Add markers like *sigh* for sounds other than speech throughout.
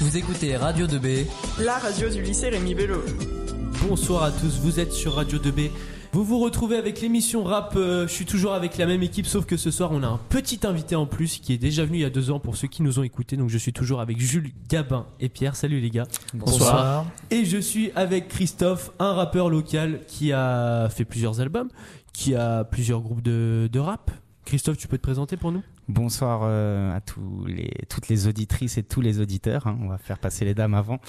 Vous écoutez Radio 2B, la radio du lycée Rémi Bello. Bonsoir à tous, vous êtes sur Radio 2B. Vous vous retrouvez avec l'émission rap. euh, je suis toujours avec la même équipe, sauf que ce soir on a un petit invité en plus qui est déjà venu il y a deux ans pour ceux qui nous ont écoutés. Donc je suis toujours avec Jules Gabin et Pierre. Salut les gars. Bonsoir. Et je suis avec Christophe, un rappeur local qui a fait plusieurs albums, qui a plusieurs groupes de, de rap. Christophe, tu peux te présenter pour nous? Bonsoir euh, à tous les, toutes les auditrices et tous les auditeurs. hein. On va faire passer les dames avant.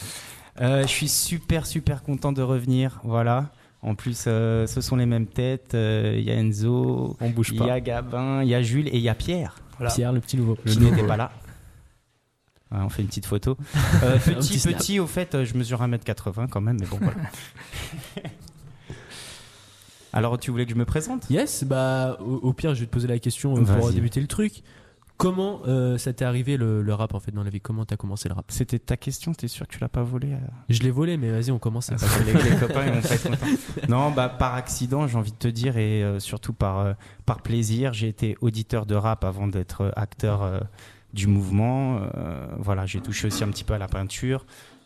Euh, je suis super super content de revenir. Voilà. En plus, euh, ce sont les mêmes têtes. Il y a Enzo, On bouge il pas. y a Gabin, il y a Jules et il y a Pierre Pierre, le petit nouveau. qui n'était pas là. Ouais, on fait une petite photo. *laughs* Petit petit au fait, je mesure 1m80 quand même, mais bon voilà. *laughs* Alors, tu voulais que je me présente? Yes, bah au, au pire, je vais te poser la question euh, pour débuter le truc. Comment euh, ça t'est arrivé le, le rap en fait dans la vie? Comment t'as commencé le rap? C'était ta question, t'es sûr que tu l'as pas volé euh? Je l'ai volé, mais vas-y, on commence. Parce que les, les copains ils vont pas être contents. Non, bah par accident, j'ai envie de te dire, et euh, surtout par, par plaisir. J'ai été auditeur de rap avant d'être acteur du mouvement. Voilà, j'ai touché aussi un petit peu à la peinture.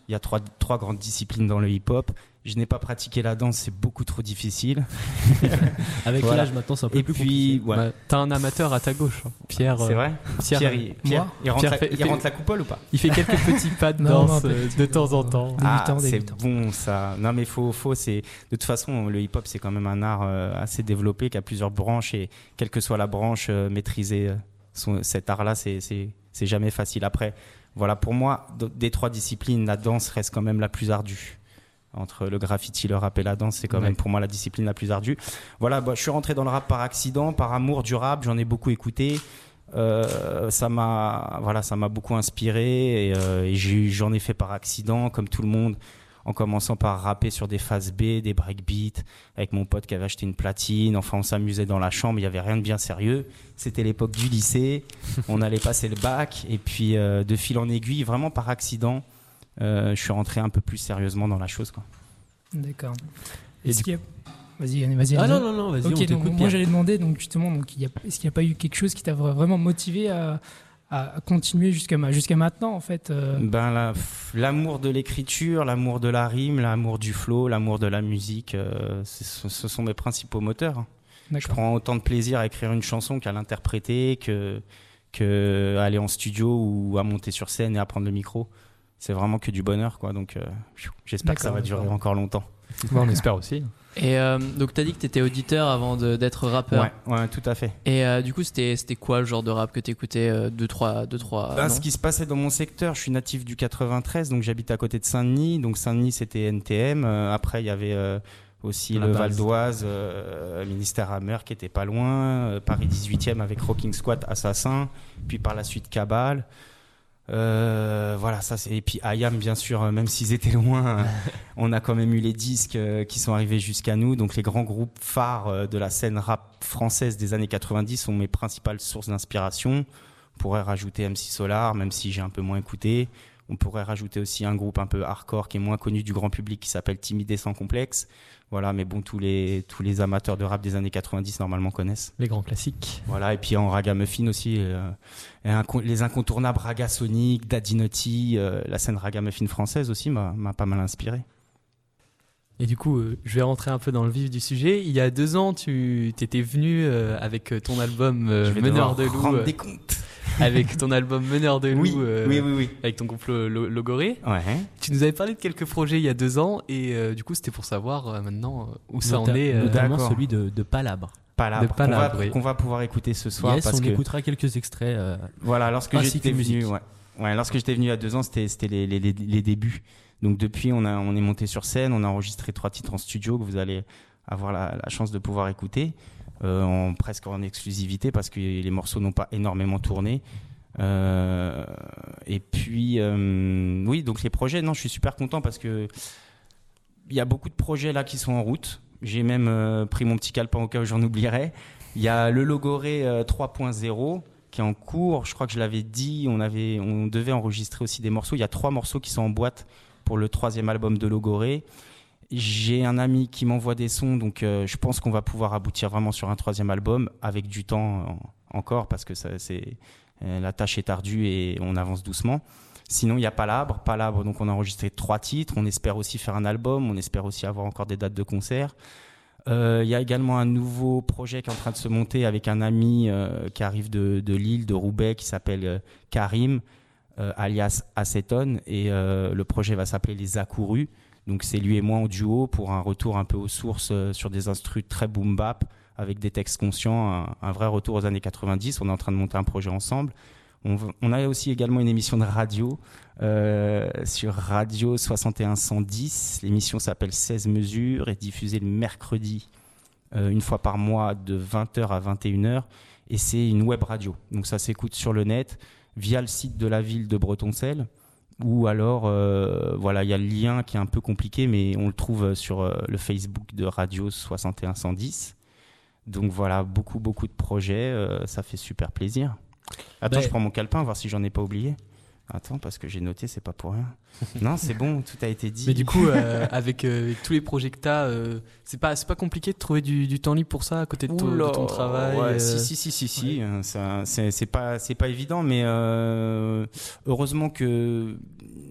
Il y a trois, trois grandes disciplines dans le hip-hop. Je n'ai pas pratiqué la danse, c'est beaucoup trop difficile. *laughs* Avec Voilà. l'âge maintenant, c'est un peu Et plus puis, compliqué. ouais, T'as un amateur à ta gauche, hein. Pierre. c'est euh, vrai. Pierre, Pierre, il, Pierre, il rentre, Pierre la, fait- il fait- rentre la coupole ou pas il fait quelques petits pas de Non, *laughs* non, danse euh, petit, de temps en non. temps. Ah, c'est bon ça. Non mais faut, faut, c'est de toute façon le hip-hop c'est quand même un art euh, assez développé qui a plusieurs branches et quelle que soit la branche euh, maîtriser euh, son- cet art-là c'est c'est c'est jamais facile. Après voilà pour moi des trois disciplines la danse reste quand même la plus ardue. Entre le graffiti, le rap et la danse, c'est quand Ouais. même pour moi la discipline la plus ardue. Voilà, bah, je suis rentré dans le rap par accident, par amour du rap. J'en ai beaucoup écouté. Euh, ça m'a voilà ça m'a beaucoup inspiré et, euh, et j'en ai fait par accident comme tout le monde en commençant par rapper sur des phases B des breakbeats avec mon pote qui avait acheté une platine enfin on s'amusait dans la chambre il y avait rien de bien sérieux c'était l'époque du lycée on allait passer le bac et puis euh, de fil en aiguille vraiment par accident je suis rentré un peu plus sérieusement dans la chose quoi. D'accord. Et Est-ce du- qu'il y a... Vas-y, vas-y. Ah non, non, non, vas-y, on Ok, donc t'écoute. moi j'allais demander, donc justement, donc, est-ce qu'il n'y a pas eu quelque chose qui t'a vra- vraiment motivé à, continuer jusqu'à ma- jusqu'à maintenant en fait euh, Ben la- l'amour de l'écriture, l'amour de la rime, l'amour du flow, l'amour de la musique, euh, ce, ce sont mes principaux moteurs. Je prends autant de plaisir à écrire une chanson qu'à l'interpréter, que, que à aller en studio ou à monter sur scène et à prendre le micro. C'est vraiment que du bonheur, quoi. Donc, euh, j'espère que ça va durer encore longtemps. Ouais, on espère aussi. Et euh, donc t'as dit que t'étais auditeur avant d'être rappeur. Ouais, ouais, tout à fait. Et euh, du coup c'était c'était quoi le genre de rap que t'écoutais euh, deux trois deux trois. Ben, ce qui se passait dans mon secteur, je suis natif du 93, donc j'habite à côté de Saint-Denis. Donc Saint-Denis, c'était NTM. Euh, après, il y avait euh, aussi La le base. Val d'Oise, euh, ministère Hammer qui était pas loin, euh, Paris 18e avec Rocking Squat, Assassin, puis par la suite Cabal. Euh, voilà, ça c'est. Et puis Ayam, bien sûr, euh, même s'ils étaient loin, euh, *laughs* on a quand même eu les disques qui sont arrivés jusqu'à nous. Donc les grands groupes phares de la scène rap française des années 90 sont mes principales sources d'inspiration. On pourrait rajouter MC Solar, même si j'ai un peu moins écouté. On pourrait rajouter aussi un groupe un peu hardcore qui est moins connu du grand public qui s'appelle Timidé sans complexe. Voilà, mais bon, tous les, tous les amateurs de rap des années 90 normalement connaissent. Les grands classiques. Voilà, et puis en ragamuffin aussi, euh, inco- les incontournables Raga Sonic, Daddy euh, la scène ragamuffin française aussi m'a pas mal inspiré. Et du coup, euh, je vais rentrer un peu dans le vif du sujet. Il y a deux ans, tu étais venu euh, avec ton album euh, Meneur de loup, rendre des comptes. Avec ton album Meneur de loup, Oui, euh, oui, oui, oui. avec ton groupe Lo- Logoré. Ouais. Tu nous avais parlé de quelques projets il y a deux ans, et euh, du coup, c'était pour savoir euh, maintenant euh, où ça en est. euh, Notamment D'accord. celui de, de Palabre. Palabre, De Palabre, qu'on va, oui. qu'on va pouvoir écouter ce soir yes, parce on que écoutera quelques extraits. euh, Voilà, lorsque j'étais venu, ouais. Ouais, lorsque j'étais venu il y a deux ans, c'était c'était les, les, les, les débuts. Donc depuis, on a on est monté sur scène, on a enregistré trois titres en studio que vous allez avoir la, la chance de pouvoir écouter, euh, en presque en exclusivité parce que les morceaux n'ont pas énormément tourné. Euh, et puis euh, oui, donc les projets, non, je suis super content parce que il y a beaucoup de projets là qui sont en route. J'ai même euh, pris mon petit calepin au cas où j'en oublierais. Il y a le Logoré euh, 3.0 qui est en cours. Je crois que je l'avais dit. On avait, on devait enregistrer aussi des morceaux. Il y a trois morceaux qui sont en boîte pour le troisième album de Logoré. J'ai un ami qui m'envoie des sons, donc euh, je pense qu'on va pouvoir aboutir vraiment sur un troisième album avec du temps en- encore parce que euh, la tâche est ardue et on avance doucement. Sinon, il y a Palabre. Palabre, donc on a enregistré trois titres. On espère aussi faire un album. On espère aussi avoir encore des dates de concert. Euh, Il y a également un nouveau projet qui est en train de se monter avec un ami qui arrive de, Lille, de Roubaix, qui s'appelle Karim, alias Acetone. Et le projet va s'appeler Les Accourus. Donc c'est lui et moi en duo pour un retour un peu aux sources euh, sur des instrus très boom bap avec des textes conscients, un, vrai retour aux années 90. On est en train de monter un projet ensemble. On, a aussi également une émission de radio euh, sur Radio 6110. L'émission s'appelle 16 mesures et est diffusée le mercredi euh, une fois par mois de 20h à 21h. Et c'est une web radio. Donc ça s'écoute sur le net via le site de la ville de Bretoncelle. Ou alors, euh, voilà, il y a le lien qui est un peu compliqué, mais on le trouve sur euh, le Facebook de Radio 6110. Donc voilà, beaucoup, beaucoup de projets. euh, ça fait super plaisir. Attends, je prends mon calepin, voir si j'en ai pas oublié. Attends, parce que j'ai noté, c'est pas pour rien. *laughs* non, c'est bon, tout a été dit. Mais du coup, euh, *laughs* avec euh, tous les projets que t'as, euh, c'est pas, c'est pas compliqué de trouver du, du temps libre pour ça à côté de, ton- de Oula, ton travail. ouais, Si, si, si, si, si. euh, ça, c'est, pas, pas évident, mais heureusement que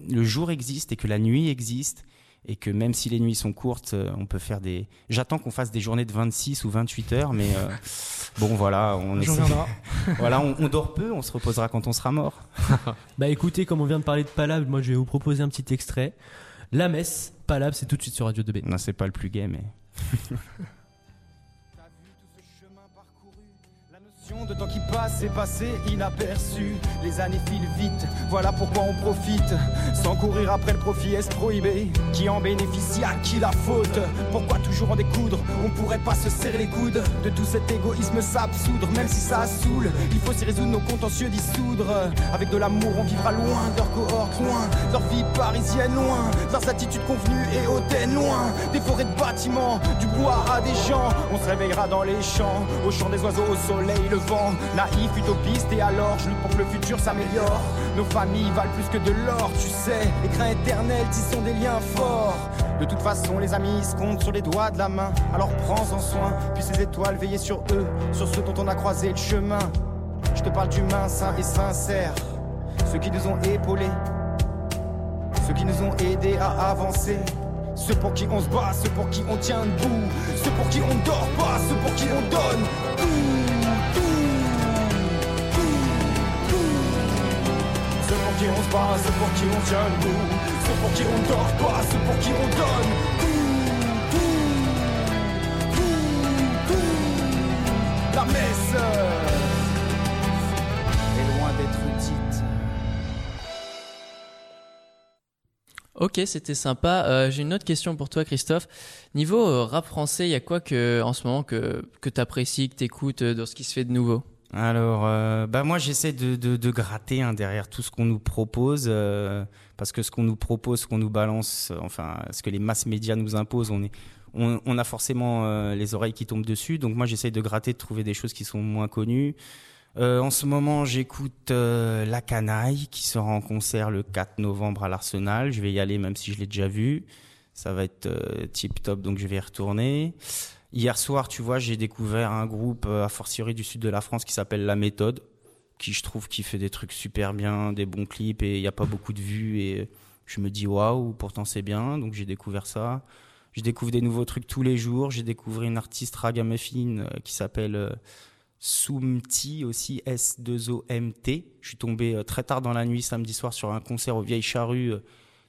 le jour existe et que la nuit existe et que même si les nuits sont courtes, euh, on peut faire des. J'attends qu'on fasse des journées de 26 ou 28 heures, mais euh, *laughs* bon, voilà, on essaie- *laughs* voilà, on, on dort peu, on se reposera quand on sera mort. *laughs* Bah écoutez, comme on vient de parler de Palab, moi je vais vous proposer un petit extrait. La messe, Palab, c'est tout de suite sur Radio 2B. Non, c'est pas le plus gay, mais. De temps qui passe est passé inaperçu. Les années filent vite, voilà pourquoi on profite. Sans courir après le profit est prohibé? Qui en bénéficie, à qui la faute? Pourquoi toujours en découdre? On pourrait pas se serrer les coudes. De tout cet égoïsme s'absoudre Même si ça saoule. Il faut s'y résoudre nos contentieux dissoudre. Avec de l'amour on vivra loin de leur cohorte Loin. De leur vie parisienne Loin de leurs attitudes convenues et hautaines Loin. Des forêts de bâtiments Du bois à des gens On se réveillera dans les champs Au chant des oiseaux, au soleil levant Naïf, utopiste et alors Je lutte pour que le futur s'améliore. Nos familles valent plus que de l'or Tu sais, les grains éternels tissons des liens forts. De toute façon, les amis se comptent sur les doigts de la main. Alors prends-en soin, puis ces étoiles veiller sur eux, sur ceux dont on a croisé le chemin. Je te parle d'humains sains et sincères, ceux qui nous ont épaulés, ceux qui nous ont aidés à avancer. Ceux pour qui on se bat, ceux pour qui on tient debout, ceux pour qui on dort pas, ceux pour qui on donne tout, qui on se bat, ceux pour qui on tient debout, ceux pour qui on dort pas, ceux pour qui on donne tout, tout, tout, tout. La messe est loin d'être dite. Ok, c'était sympa. Euh, J'ai une autre question pour toi, Christophe. Niveau euh, rap français, il y a quoi que, en ce moment que, que tu apprécies, que tu écoutes dans ce qui se fait de nouveau? Alors, euh, bah moi j'essaie de, de, gratter hein, derrière tout ce qu'on nous propose, euh, parce que ce qu'on nous propose, ce qu'on nous balance, euh, enfin ce que les masses médias nous imposent, on est, on, a forcément les oreilles qui tombent dessus. Donc moi j'essaie de gratter, de trouver des choses qui sont moins connues. En ce moment, j'écoute La Canaille qui sera en concert le 4 novembre à l'Arsenal. Je vais y aller même si je l'ai déjà vu. Ça va être tip top, donc je vais y retourner. Hier soir, tu vois, j'ai découvert un groupe euh, a fortiori du sud de la France qui s'appelle La Méthode, qui je trouve qui fait des trucs super bien, des bons clips et il n'y a pas beaucoup de vues et je me dis waouh, pourtant c'est bien, donc j'ai découvert ça. Je découvre des nouveaux trucs tous les jours. J'ai découvert une artiste ragamuffin euh, qui s'appelle euh, Soumti aussi S2OMT. Je suis tombé euh, très tard dans la nuit samedi soir sur un concert aux Vieilles Charrues.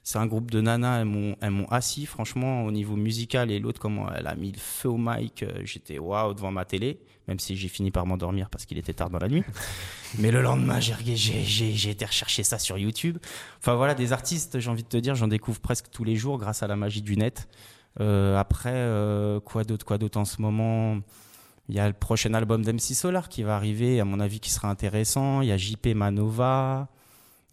C'est un groupe de nanas, elles m'ont, assis franchement au niveau musical et l'autre comment elle a mis le feu au mic. euh, J'étais waouh devant ma télé, même si j'ai fini par m'endormir parce qu'il était tard dans la nuit. *laughs* Mais le lendemain, j'ai, regardé- j'ai, j'ai, j'ai été rechercher ça sur YouTube. Enfin voilà, des artistes, j'ai envie de te dire, j'en découvre presque tous les jours grâce à la magie du net. Euh, après, euh, quoi d'autre, quoi d'autre en ce moment? Il y a le prochain album d'MC Solar qui va arriver, à mon avis, qui sera intéressant. Il y a JP Manova.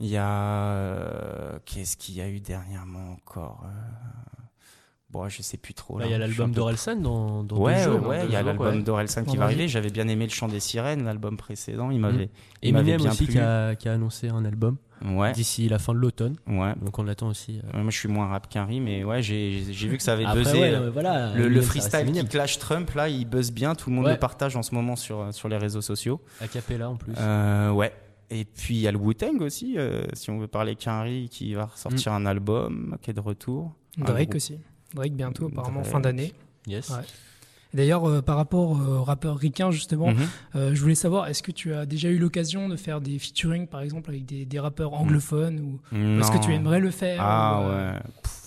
Il y a euh, qu'est-ce qu'il y a eu dernièrement encore euh, Bon, je sais plus trop. Bah, là. Il y a l'album d'Orelsan dans, dans Ouais, deux jours. ouais, dans il y a l'album ouais. d'Orelsan qui va arriver. J'avais bien aimé le chant des sirènes, l'album précédent. Il m'avait, il m'avait Eminem bien aussi plu. qui a, qui a annoncé un album Ouais, d'ici la fin de l'automne. ouais. Donc on l'attend aussi. euh. Ouais, Moi, je suis moins rap qu'un riz, mais ouais, j'ai, j'ai vu que ça avait Après, buzzé. ouais, euh, voilà, le, freestyle qui clash Trump, là, il buzz bien. Tout le monde Ouais. le partage en ce moment sur, sur les réseaux sociaux. A cappella en plus. Euh, ouais. Et puis il y a le Wu-Tang aussi, euh, si on veut parler Quinry qui va sortir un album, qui est de retour. Drake aussi. Drake bientôt, apparemment, Drake. fin d'année. Yes. Ouais. D'ailleurs, euh, par rapport au rappeur ricain, justement, Mhm. euh, je voulais savoir, est-ce que tu as déjà eu l'occasion de faire des featuring, par exemple, avec des, des rappeurs anglophones ou est-ce que tu aimerais le faire Ah ou, euh, ouais.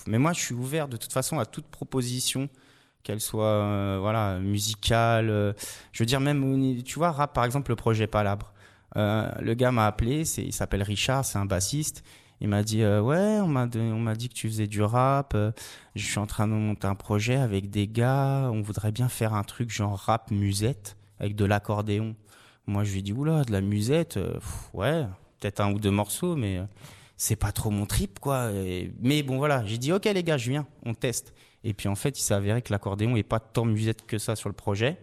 Mais moi, je suis ouvert de toute façon à toute proposition, qu'elle soit euh, voilà musicale. euh, je veux dire même, tu vois, rap par exemple, le projet Palabre. Euh, le gars m'a appelé, il s'appelle Richard, c'est un bassiste. Il m'a dit euh, ouais, on m'a dit que tu faisais du rap. euh, je suis en train de monter un projet avec des gars. On voudrait bien faire un truc genre rap musette avec de l'accordéon. Moi, je lui dit oula, de la musette, ouais, peut-être un ou deux morceaux, mais c'est pas trop mon trip, quoi. Mais bon, voilà, j'ai dit, ok, les gars, je viens, on teste. Et puis, en fait, il s'est avéré que l'accordéon est pas tant musette que ça sur le projet,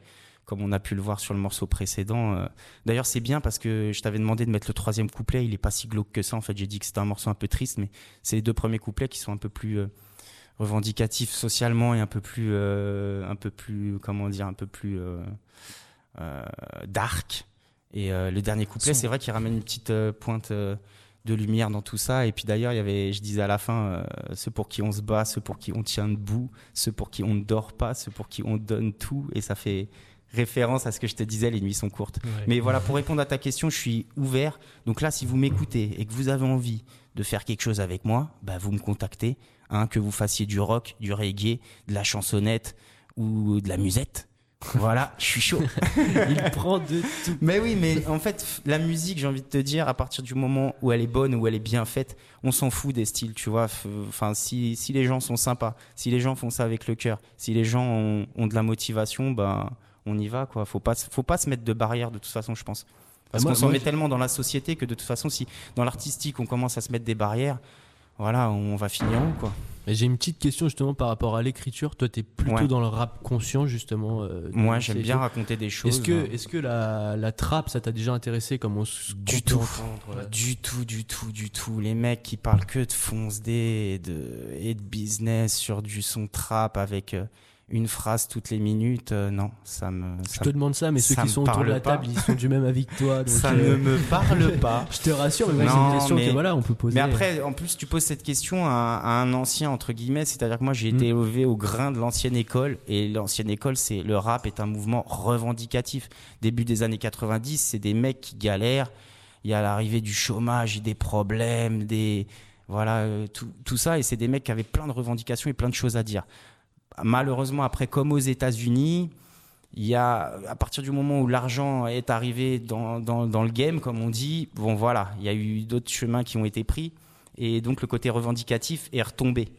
comme on a pu le voir sur le morceau précédent. euh. D'ailleurs, c'est bien parce que je t'avais demandé de mettre le troisième couplet, il est pas si glauque que ça. En fait, j'ai dit que c'était un morceau un peu triste, mais c'est les deux premiers couplets qui sont un peu plus euh, revendicatifs socialement et un peu plus, euh, un peu plus, comment dire, un peu plus euh, euh, dark. Et le dernier couplet, c'est vrai qu'il ramène une petite pointe de lumière dans tout ça. Et puis d'ailleurs, il y avait, je disais à la fin, euh, ceux pour qui on se bat, ceux pour qui on tient debout, ceux pour qui on ne dort pas, ceux pour qui on donne tout. Et ça fait référence à ce que je te disais, les nuits sont courtes. Mais voilà, pour répondre à ta question, je suis ouvert. Donc là, si vous m'écoutez et que vous avez envie de faire quelque chose avec moi, bah vous me contactez. Hein, que vous fassiez du rock, du reggae, de la chansonnette ou de la musette. Voilà, je suis chaud. *laughs* Il prend de tout. Mais oui, mais en fait, la musique, j'ai envie de te dire, à partir du moment où elle est bonne, où elle est bien faite, on s'en fout des styles, tu vois. Enfin, si, si les gens sont sympas, si les gens font ça avec le cœur, si les gens ont, ont de la motivation, ben, on y va, quoi. Faut pas, faut pas se mettre de barrières, de toute façon, je pense. Parce Ah, qu'on s'en met je- tellement dans la société que de toute façon, si dans l'artistique, on commence à se mettre des barrières, voilà, on va finir où, quoi. Mais j'ai une petite question justement par rapport à l'écriture. Toi, t'es plutôt Ouais. dans le rap conscient justement. euh, Moi, j'aime bien raconter des choses. Est-ce que, hein. est-ce que la, la trappe, ça t'a déjà intéressé comme on Du tout. entendre, ouais. Du tout, du tout, du tout. Les mecs qui parlent que de fonce et de, et de business sur du son trap avec euh, une phrase toutes les minutes, euh, non, ça me, Je te demande ça, mais ceux ça qui sont autour de la pas. table, ils sont du même avis que toi. Donc, ça euh, ne me parle *laughs* pas. Je te rassure, mais c'est une question mais- que voilà, on peut poser. Mais après, en plus, tu poses cette question à, à un ancien, entre guillemets, c'est-à-dire que moi, j'ai été Mm. élevé au grain de l'ancienne école, et l'ancienne école, c'est le rap est un mouvement revendicatif. Début des années 90, c'est des mecs qui galèrent, il y a l'arrivée du chômage, des problèmes, des... Voilà, euh, tout, tout ça, et c'est des mecs qui avaient plein de revendications et plein de choses à dire. Malheureusement, après, comme aux États-Unis, il y a, à partir du moment où l'argent est arrivé dans, le game, comme on dit, bon voilà, il y a eu d'autres chemins qui ont été pris, et donc le côté revendicatif est retombé.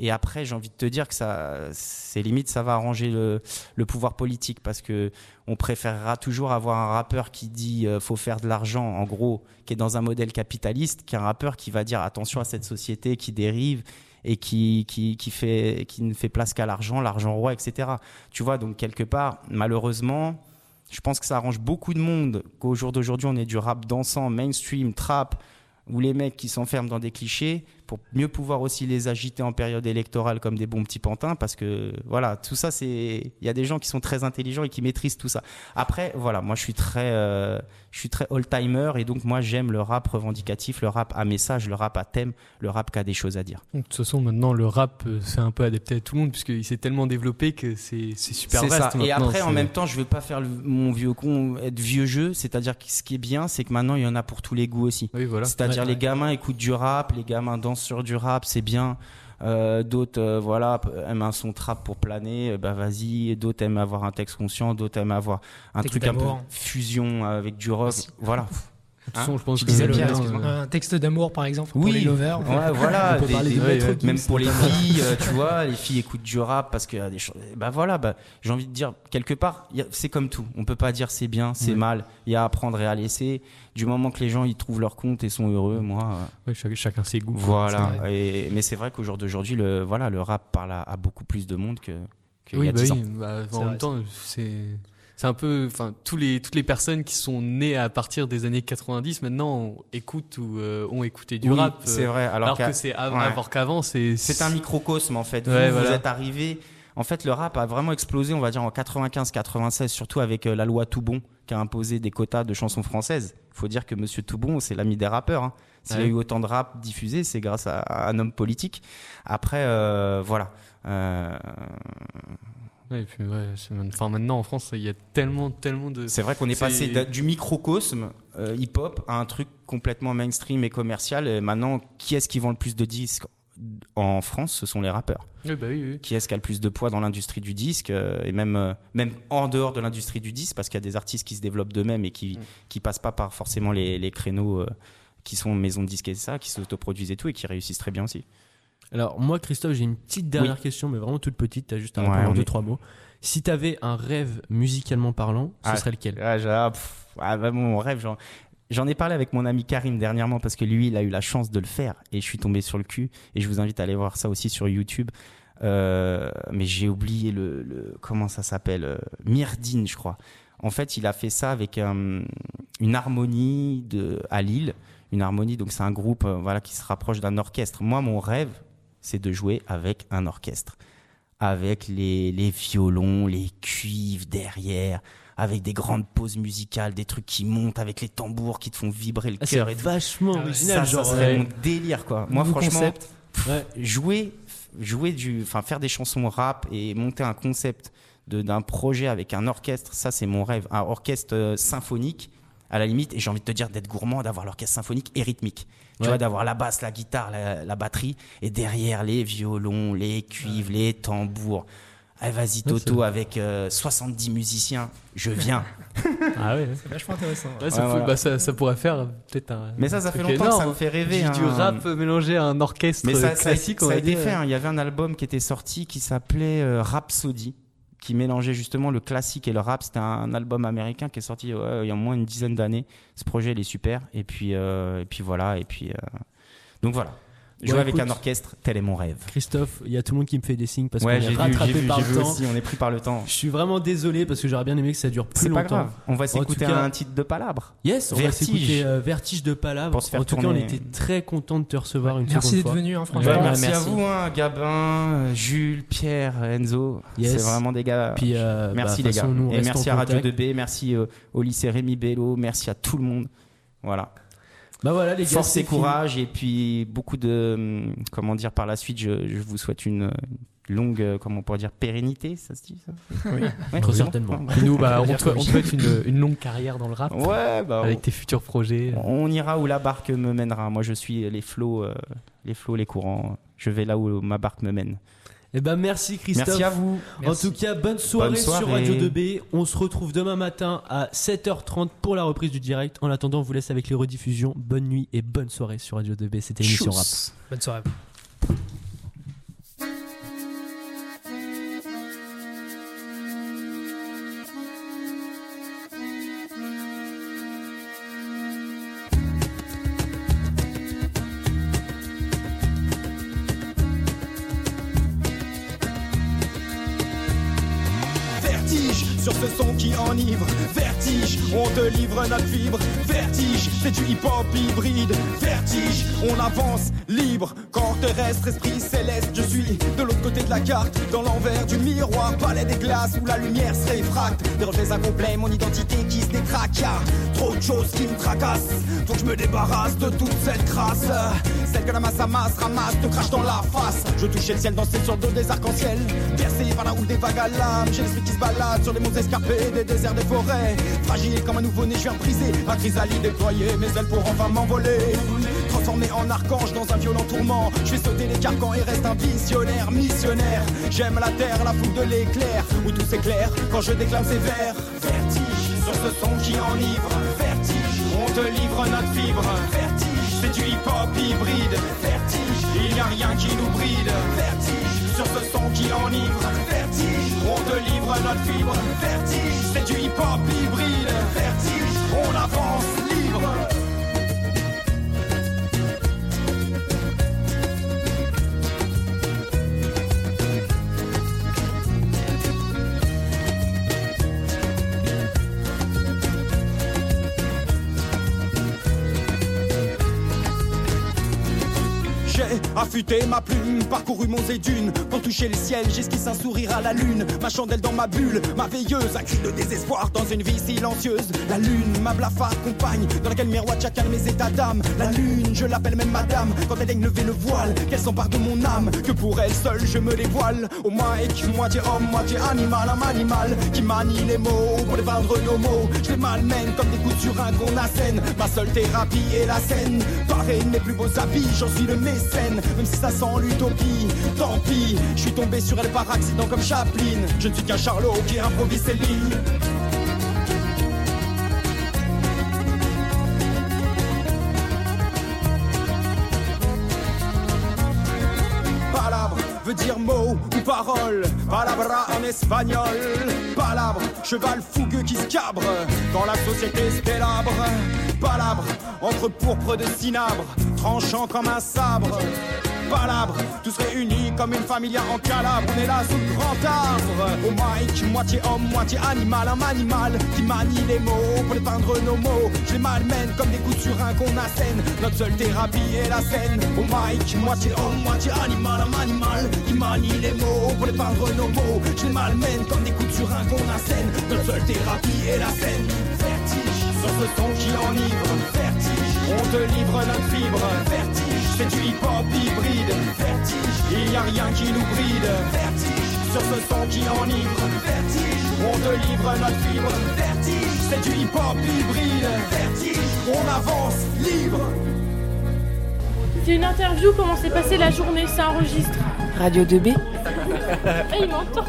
Et après, j'ai envie de te dire que ça, c'est limite, ça va arranger le, le pouvoir politique parce que on préférera toujours avoir un rappeur qui dit euh, faut faire de l'argent, en gros, qui est dans un modèle capitaliste, qu'un rappeur qui va dire attention à cette société qui dérive et qui, qui, qui, fait, qui ne fait place qu'à l'argent, l'argent roi, etc. Tu vois, donc quelque part, malheureusement, je pense que ça arrange beaucoup de monde qu'au jour d'aujourd'hui, on ait du rap dansant, mainstream, trap, ou les mecs qui s'enferment dans des clichés pour mieux pouvoir aussi les agiter en période électorale comme des bons petits pantins parce que voilà tout ça c'est il y a des gens qui sont très intelligents et qui maîtrisent tout ça après voilà moi je suis très euh, je suis très old timer et donc moi j'aime le rap revendicatif le rap à message le rap à thème le rap qui a des choses à dire de toute façon, maintenant, le rap, euh, c'est un peu adapté à tout le monde, puisqu'il s'est tellement développé que c'est super vaste. ça. Et après, en même temps, je veux pas faire le- mon vieux con, être vieux jeu. C'est-à-dire que ce qui est bien, c'est que maintenant, il y en a pour tous les goûts aussi. Oui, voilà. C'est-à-dire Ouais, les ouais. gamins écoutent du rap, les gamins dansent sur du rap, c'est bien. Euh, d'autres, euh, voilà, aiment un son trap pour planer, euh, bah vas-y. D'autres aiment avoir un texte conscient, d'autres aiment avoir un Texte truc un peu fusion avec du rock. Voilà. De toute façon, je pense que Pierre, euh, Un texte d'amour, par exemple, pour Oui. les lovers. Ouais, voilà. On peut des- parler des- de ouais, Maître ouais. Gims, même pour les filles, euh, tu vois, les filles écoutent du rap parce que des choses. Bah voilà, bah, j'ai envie de dire quelque part, c'est comme tout. On peut pas dire c'est bien, c'est mal. Il y a à apprendre et à laisser. Du moment que les gens ils trouvent leur compte et sont heureux, moi. euh, ouais, chac- chacun ses goûts. voilà. Et, mais c'est vrai qu'au jour d'aujourd'hui, le voilà, le rap parle à, à beaucoup plus de monde que. y Oui, a bah 10 oui. ans. bah, C'est en vrai, même temps, c'est c'est un peu, enfin, tous les toutes les personnes qui sont nées à partir des années 90 maintenant écoutent ou euh, ont écouté du Oui, rap. euh, c'est vrai. Alors, que c'est av- ouais. alors qu'avant, c'est C'est un microcosme en fait. Vous, Ouais, vous voilà. êtes arrivé. En fait, le rap a vraiment explosé, on va dire en 95-96, surtout avec euh, la loi Toubon qui a imposé des quotas de chansons françaises. Il faut dire que Monsieur Toubon, c'est l'ami des rappeurs. Hein. S'il y a eu autant de rap diffusé, c'est grâce à, à un homme politique. Après, euh, voilà. Euh, Ouais, et puis, ouais, enfin, maintenant en France, il y a tellement, tellement de. c'est vrai qu'on est, passé du microcosme euh, hip-hop à un truc complètement mainstream et commercial. Et maintenant, qui est-ce qui vend le plus de disques en France Ce sont les rappeurs. Oui, bah oui, oui. qui est-ce qui a le plus de poids dans l'industrie du disque euh, et même euh, même en dehors de l'industrie du disque parce qu'il y a des artistes qui se développent d'eux-mêmes et qui Mm. qui passent pas par forcément les, les créneaux euh, qui sont maisons de disques et ça qui s'autoproduisent et tout et qui réussissent très bien aussi. Alors moi Christophe j'ai une petite dernière question mais vraiment toute petite, t'as juste à répondre en deux est- trois mots. Si t'avais un rêve musicalement parlant, ce Ah. serait lequel? Ah, j'ai- ah, pff, ah, vraiment, mon rêve j'en J'en ai parlé avec mon ami Karim dernièrement parce que lui, il a eu la chance de le faire et je suis tombé sur le cul. Et je vous invite à aller voir ça aussi sur YouTube. Euh, mais j'ai oublié le, le- comment ça s'appelle euh, Myrdine, je crois. En fait, il a fait ça avec euh, une harmonie de à Lille, une harmonie. Donc c'est un groupe, euh, voilà, qui se rapproche d'un orchestre. Moi, mon rêve, c'est de jouer avec un orchestre, avec les, les violons, les cuivres derrière, avec des grandes pauses musicales, des trucs qui montent, avec les tambours qui te font vibrer le Ah, C'est cœur et tout. vachement Ah original ça, genre ça serait ouais. mon délire quoi. Moi Nouveau franchement. Ouais. jouer, jouer du, enfin faire des chansons rap et monter un concept de- d'un projet avec un orchestre, ça c'est mon rêve. Un orchestre euh, symphonique à la limite. Et j'ai envie de te dire d'être gourmand, d'avoir l'orchestre symphonique et rythmique. Tu Ouais. vois, d'avoir la basse, la guitare, la, la batterie et derrière les violons, les cuivres, les tambours. Eh, vas-y Toto avec euh, 70 musiciens, je viens. *laughs* Ah ouais. C'est vachement intéressant. Ouais, ça, voilà. bah, ça, ça pourrait faire peut-être un. Mais ça, ça fait longtemps que ça me fait rêver. Du, du hein. rap mélangé à un orchestre Mais ça, ça a- classique, ça on a, va été fait. hein. Il y avait un album qui était sorti qui s'appelait euh, Rhapsody, qui mélangeait justement le classique et le rap. C'était un album américain qui est sorti il y a au moins une dizaine d'années. Ce projet, il est super. Et puis, euh, et puis voilà. Et puis, euh, donc voilà. Jouer Ouais, avec écoute. un orchestre, tel est mon rêve. Christophe, il y a tout le monde qui me fait des signes parce ouais, qu'on j'ai est rattrapé vu, par le temps. aussi. On est pris par le temps. Je suis vraiment désolé parce que j'aurais bien aimé que ça dure plus C'est pas longtemps. grave. On va s'écouter cas- un titre de palabre. Yes, on va Vertige. s'écouter euh, Vertige de Palabre. Pour se faire en tout cas, on était très content de te recevoir une Merci seconde d'être fois. venu, hein, franchement. Ouais, merci, merci. à vous, hein, Gabin, euh, Jules, Pierre, Enzo. Yes. C'est vraiment des gars. Puis, euh, Merci bah, les gars. et merci à Radio contact. 2B, merci euh, au lycée Rémi Bello, merci à tout le monde. Voilà. Bah voilà les gars. Force et fini. courage et puis beaucoup de hum, comment dire par la suite je, je vous souhaite une euh, longue euh, comment on pourrait dire pérennité ça se dit ça Oui. Ouais, certainement. Et nous, bah, On te on te souhaite une, une longue carrière dans le rap Ouais, bah avec tes futurs projets. on, on ira où la barque me mènera moi je suis les flots euh, les flots les courants je vais là où ma barque me mène Eh ben merci Christophe. merci à vous En tout cas, bonne soirée, Bonne soirée. sur Radio 2B. On se retrouve demain matin à 7h30 pour la reprise du direct. En attendant, on vous laisse avec les rediffusions. Bonne nuit et bonne soirée sur Radio 2B. C'était l'émission rap. Bonne soirée. Sur ce son qui enivre. Vertige, on te livre notre fibre. Vertige, c'est du hip-hop hybride. Vertige, on avance libre. Corps terrestre, esprit céleste. Je suis de l'autre côté de la carte, dans l'envers du miroir. Palais des glaces où la lumière se réfracte. Des revers incomplets, mon identité qui se détraque. Y'a trop de choses qui me tracassent. Faut que je me débarrasse de toute cette crasse. Celle que la masse amasse, ramasse, te crache dans la face. Je touchais le ciel, dansé sur le dos des arcs-en-ciel. Percé par la houle des vagues à l'âme. J'ai l'esprit qui se balade sur les monts escarpés, des déserts, des forêts. Fragile comme un nouveau-né, je viens briser. Ma chrysalide déployer mes ailes pour enfin m'envoler. Transformé en archange dans un violent tourment. Je fais sauter les carcans et reste un visionnaire, missionnaire. J'aime la terre, la foule de l'éclair. Où tout s'éclaire quand je déclame ces vers. Vertige sur ce son qui enivre. Vertige, on te livre notre fibre. Vertige, c'est du hip-hop hybride. Vertige, il y a rien qui nous bride. Vertige sur ce son qui enivre. Vertige, on te livre notre fibre. Vertige, c'est du hip-hop hybride. Vertige, on avance affûté ma plume, parcouru monts et dunes pour toucher le ciel, j'esquisse un sourire à la lune, ma chandelle dans ma bulle, ma veilleuse, un cri de désespoir dans une vie silencieuse. La lune, ma blafarde compagne, dans laquelle miroite chacun de mes états d'âme. La lune, je l'appelle même madame, quand elle daigne lever le voile, qu'elle s'empare de mon âme, que pour elle seule je me dévoile. Au moins et moitié homme, moitié animal, un animal qui manie les mots pour les peindre nos mots. Je les malmène comme des coups sur un qu'on assène. Ma seule thérapie est la scène. Pareil mes plus beaux habits, j'en suis le mécène, même si ça sent l'utopie. Tant pis, je suis tombé sur elle par accident comme Chaplin. Je ne suis qu'un charlot qui improvise ses lignes. Palabre veut dire mot parole. Palabra en espagnol. Palabre, cheval fougueux qui se cabre quand la société se délabre. Palabre, entre pourpre de cinabre, tranchant comme un sabre. Tous réunis comme une famille en calabre. On est là sous le grand arbre. Au mic, moitié homme, moitié animal, un animal qui manie les mots pour les peindre nos mots. Je les malmène comme des un qu'on assène. Notre seule thérapie est la scène. Au mic, moitié homme, moitié animal, un animal qui manie les mots pour les peindre nos mots. Je les malmène comme des un qu'on assène. Notre seule thérapie est la scène. Vertige sur ce son qui enivre. Vertige, on te livre notre fibre. Vertige, c'est du hip-hop hybride. Vertige, il y a rien qui nous bride. Vertige, sur ce son qui enivre. Vertige, on te livre notre fibre. Vertige, c'est du hip-hop hybride. Vertige, on avance libre. C'est une interview, comment s'est passée la journée, ça enregistre. Radio 2B. Ah, *laughs* il m'entend.